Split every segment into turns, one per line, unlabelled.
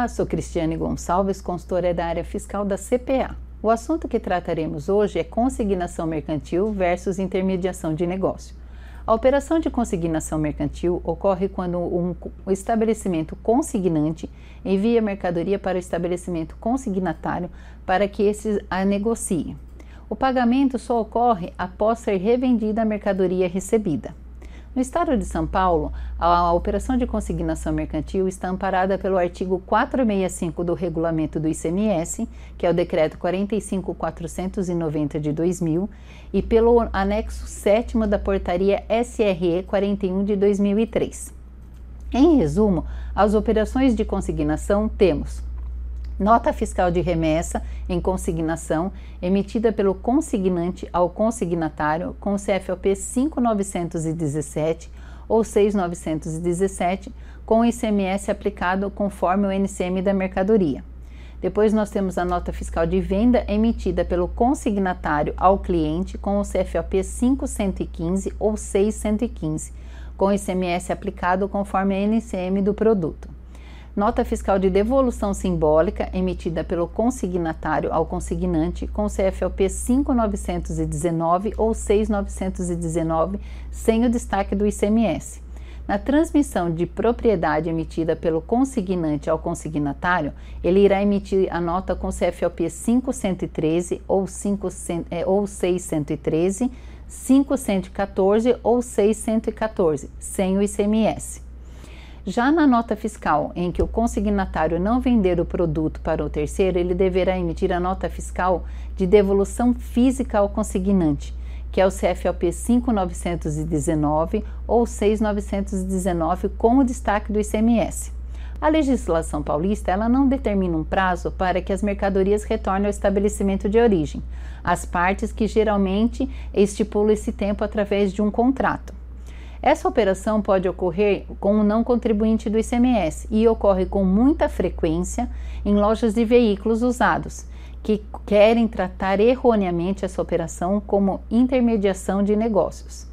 Olá, sou Cristiane Gonçalves, consultora da área fiscal da CPA. O assunto que trataremos hoje é consignação mercantil versus intermediação de negócio. A operação de consignação mercantil ocorre quando um, estabelecimento consignante envia mercadoria para o estabelecimento consignatário para que esse a negocie. O pagamento só ocorre após ser revendida a mercadoria recebida. No estado de São Paulo, a operação de consignação mercantil está amparada pelo artigo 465 do regulamento do ICMS, que é o decreto 45490 de 2000, e pelo anexo 7 da portaria SRE 41 de 2003. Em resumo, as operações de consignação temos Nota fiscal de remessa em consignação emitida pelo consignante ao consignatário com CFOP 5917 ou 6917 com o ICMS aplicado conforme o NCM da mercadoria. Depois nós temos a nota fiscal de venda emitida pelo consignatário ao cliente com o CFOP 5115 ou 6115, com o ICMS aplicado conforme a NCM do produto nota fiscal de devolução simbólica emitida pelo consignatário ao consignante com CFLP 5919 ou 6919, sem o destaque do ICMS. Na transmissão de propriedade emitida pelo consignante ao consignatário, ele irá emitir a nota com CFLP 5113 ou, 5, é, ou 613, 5114 ou 614, sem o ICMS. Já na nota fiscal em que o consignatário não vender o produto para o terceiro, ele deverá emitir a nota fiscal de devolução física ao consignante, que é o CFLP 5919 ou 6919 com o destaque do ICMS. A legislação paulista ela não determina um prazo para que as mercadorias retornem ao estabelecimento de origem, as partes que geralmente estipulam esse tempo através de um contrato. Essa operação pode ocorrer com o não contribuinte do ICMS e ocorre com muita frequência em lojas de veículos usados, que querem tratar erroneamente essa operação como intermediação de negócios.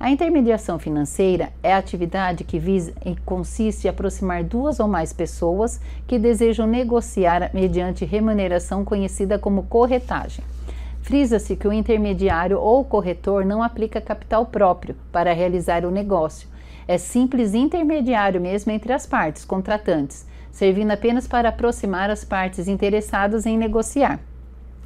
A intermediação financeira é a atividade que visa e consiste em aproximar duas ou mais pessoas que desejam negociar mediante remuneração conhecida como corretagem. Frisa-se que o intermediário ou corretor não aplica capital próprio para realizar o negócio. É simples intermediário mesmo entre as partes contratantes, servindo apenas para aproximar as partes interessadas em negociar.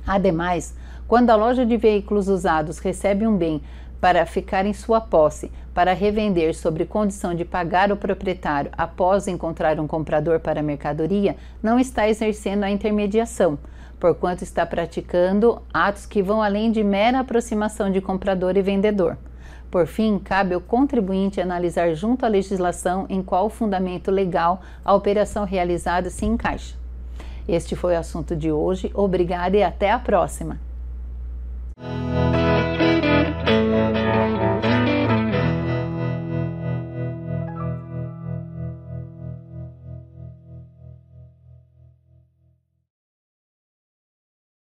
Ademais, quando a loja de veículos usados recebe um bem para ficar em sua posse, para revender sobre condição de pagar o proprietário após encontrar um comprador para a mercadoria, não está exercendo a intermediação porquanto está praticando atos que vão além de mera aproximação de comprador e vendedor. Por fim, cabe ao contribuinte analisar junto à legislação em qual fundamento legal a operação realizada se encaixa. Este foi o assunto de hoje. Obrigada e até a próxima.